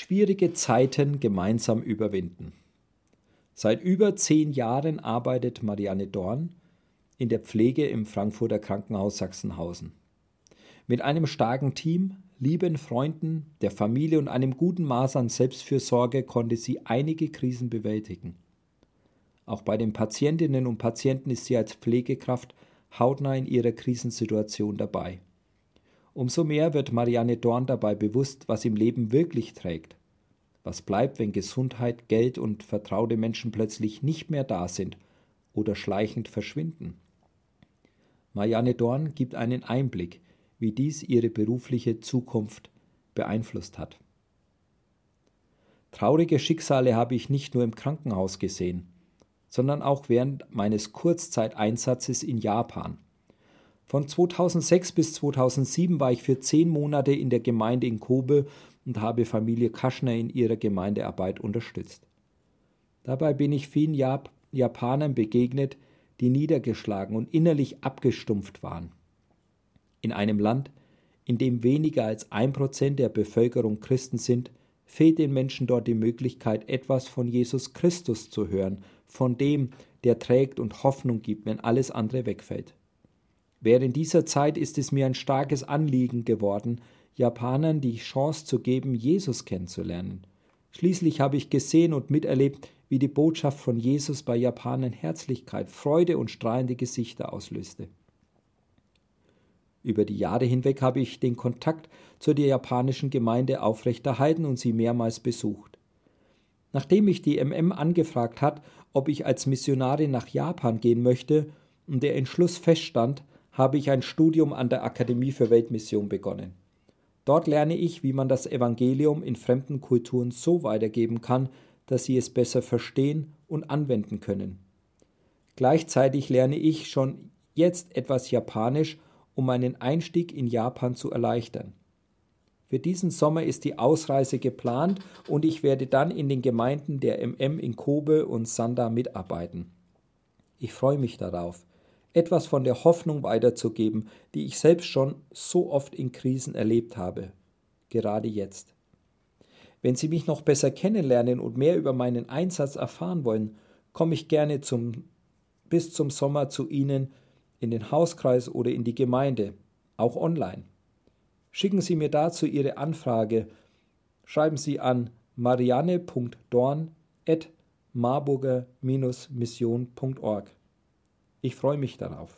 Schwierige Zeiten gemeinsam überwinden. Seit über zehn Jahren arbeitet Marianne Dorn in der Pflege im Frankfurter Krankenhaus Sachsenhausen. Mit einem starken Team, lieben Freunden, der Familie und einem guten Maß an Selbstfürsorge konnte sie einige Krisen bewältigen. Auch bei den Patientinnen und Patienten ist sie als Pflegekraft hautnah in ihrer Krisensituation dabei. Umso mehr wird Marianne Dorn dabei bewusst, was im Leben wirklich trägt. Was bleibt, wenn Gesundheit, Geld und vertraute Menschen plötzlich nicht mehr da sind oder schleichend verschwinden? Marianne Dorn gibt einen Einblick, wie dies ihre berufliche Zukunft beeinflusst hat. Traurige Schicksale habe ich nicht nur im Krankenhaus gesehen, sondern auch während meines Kurzzeiteinsatzes in Japan. Von 2006 bis 2007 war ich für zehn Monate in der Gemeinde in Kobe und habe Familie Kaschner in ihrer Gemeindearbeit unterstützt. Dabei bin ich vielen Jap Japanern begegnet, die niedergeschlagen und innerlich abgestumpft waren. In einem Land, in dem weniger als ein Prozent der Bevölkerung Christen sind, fehlt den Menschen dort die Möglichkeit, etwas von Jesus Christus zu hören, von dem, der trägt und Hoffnung gibt, wenn alles andere wegfällt. Während dieser Zeit ist es mir ein starkes Anliegen geworden, Japanern die Chance zu geben, Jesus kennenzulernen. Schließlich habe ich gesehen und miterlebt, wie die Botschaft von Jesus bei Japanern Herzlichkeit, Freude und strahlende Gesichter auslöste. Über die Jahre hinweg habe ich den Kontakt zu der japanischen Gemeinde aufrechterhalten und sie mehrmals besucht. Nachdem mich die MM angefragt hat, ob ich als Missionarin nach Japan gehen möchte und der Entschluss feststand, habe ich ein Studium an der Akademie für Weltmission begonnen. Dort lerne ich, wie man das Evangelium in fremden Kulturen so weitergeben kann, dass sie es besser verstehen und anwenden können. Gleichzeitig lerne ich schon jetzt etwas Japanisch, um meinen Einstieg in Japan zu erleichtern. Für diesen Sommer ist die Ausreise geplant und ich werde dann in den Gemeinden der MM in Kobe und Sanda mitarbeiten. Ich freue mich darauf etwas von der Hoffnung weiterzugeben, die ich selbst schon so oft in Krisen erlebt habe, gerade jetzt. Wenn Sie mich noch besser kennenlernen und mehr über meinen Einsatz erfahren wollen, komme ich gerne zum, bis zum Sommer zu Ihnen in den Hauskreis oder in die Gemeinde, auch online. Schicken Sie mir dazu Ihre Anfrage. Schreiben Sie an marianne.dorn.marburger-mission.org. Ich freue mich darauf.